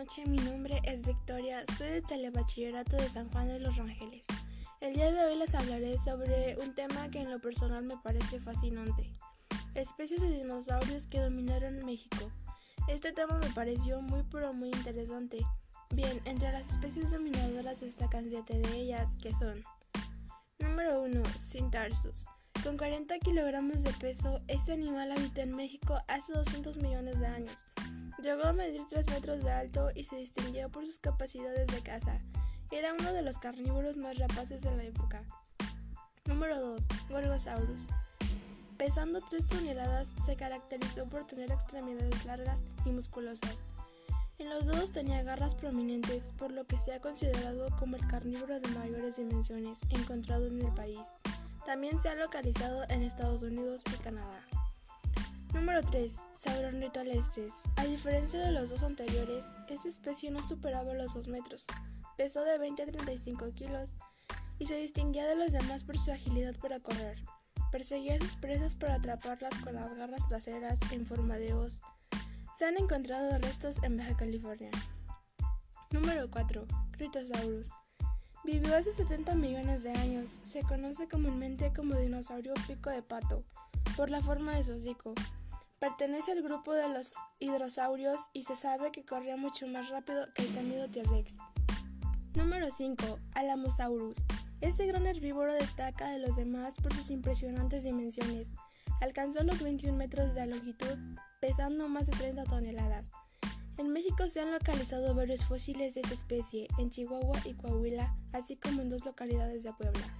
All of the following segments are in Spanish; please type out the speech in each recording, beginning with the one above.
noche, mi nombre es Victoria, soy del Telebachillerato de San Juan de los Rangeles. El día de hoy les hablaré sobre un tema que en lo personal me parece fascinante, especies de dinosaurios que dominaron México. Este tema me pareció muy pero muy interesante. Bien, entre las especies dominadoras destacan siete de ellas, que son Número 1. Cintarsus. Con 40 kilogramos de peso, este animal habitó en México hace 200 millones de años. Llegó a medir 3 metros de alto y se distinguió por sus capacidades de caza. Era uno de los carnívoros más rapaces de la época. Número 2. Gorgosaurus. Pesando 3 toneladas, se caracterizó por tener extremidades largas y musculosas. En los dedos tenía garras prominentes, por lo que se ha considerado como el carnívoro de mayores dimensiones encontrado en el país. También se ha localizado en Estados Unidos y Canadá. Número 3. Sauronitoalestes. A diferencia de los dos anteriores, esta especie no superaba los 2 metros, pesó de 20 a 35 kilos y se distinguía de los demás por su agilidad para correr. Perseguía a sus presas para atraparlas con las garras traseras en forma de hoz. Se han encontrado restos en Baja California. Número 4. Critosaurus. Vivió hace 70 millones de años. Se conoce comúnmente como dinosaurio pico de pato, por la forma de su hocico. Pertenece al grupo de los hidrosaurios y se sabe que corría mucho más rápido que el temido T-Rex. Número 5. Alamosaurus. Este gran herbívoro destaca de los demás por sus impresionantes dimensiones. Alcanzó los 21 metros de longitud, pesando más de 30 toneladas. En México se han localizado varios fósiles de esta especie, en Chihuahua y Coahuila, así como en dos localidades de Puebla.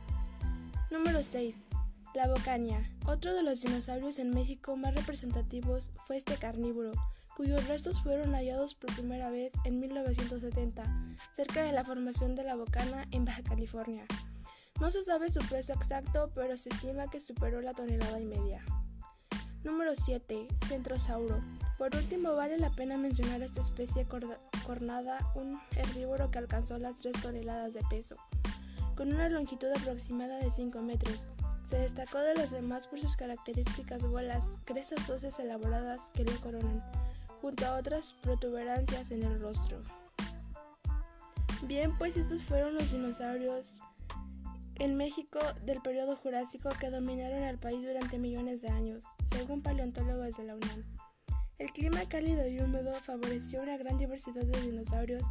Número 6. La bocania. Otro de los dinosaurios en México más representativos fue este carnívoro, cuyos restos fueron hallados por primera vez en 1970, cerca de la formación de la Bocana en Baja California. No se sabe su peso exacto, pero se estima que superó la tonelada y media. Número 7. Centrosauro. Por último, vale la pena mencionar esta especie cornada, un herbívoro que alcanzó las 3 toneladas de peso, con una longitud aproximada de 5 metros. Se destacó de los demás por sus características bolas, crestas óseas elaboradas que lo coronan, junto a otras protuberancias en el rostro. Bien, pues estos fueron los dinosaurios en México del periodo Jurásico que dominaron el país durante millones de años, según paleontólogos de la UNAM. El clima cálido y húmedo favoreció una gran diversidad de dinosaurios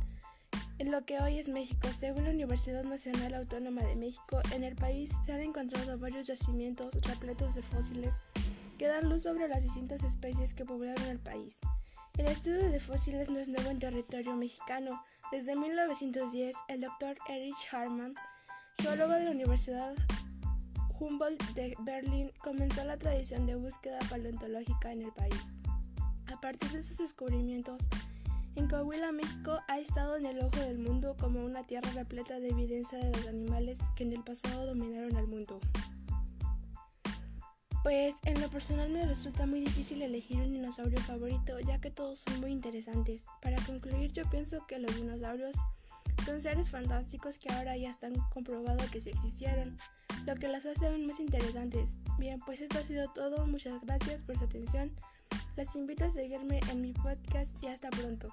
en lo que hoy es México, según la Universidad Nacional Autónoma de México, en el país se han encontrado varios yacimientos repletos de fósiles que dan luz sobre las distintas especies que poblaron el país. El estudio de fósiles no es nuevo en territorio mexicano. Desde 1910, el doctor Erich Hartmann, geólogo de la Universidad Humboldt de Berlín, comenzó la tradición de búsqueda paleontológica en el país. A partir de sus descubrimientos, en Coahuila, México ha estado en el ojo del mundo como una tierra repleta de evidencia de los animales que en el pasado dominaron al mundo. Pues en lo personal me resulta muy difícil elegir un dinosaurio favorito ya que todos son muy interesantes. Para concluir yo pienso que los dinosaurios son seres fantásticos que ahora ya están comprobado que sí existieron, lo que las hace aún más interesantes. Bien, pues esto ha sido todo, muchas gracias por su atención. Les invito a seguirme en mi podcast y hasta pronto.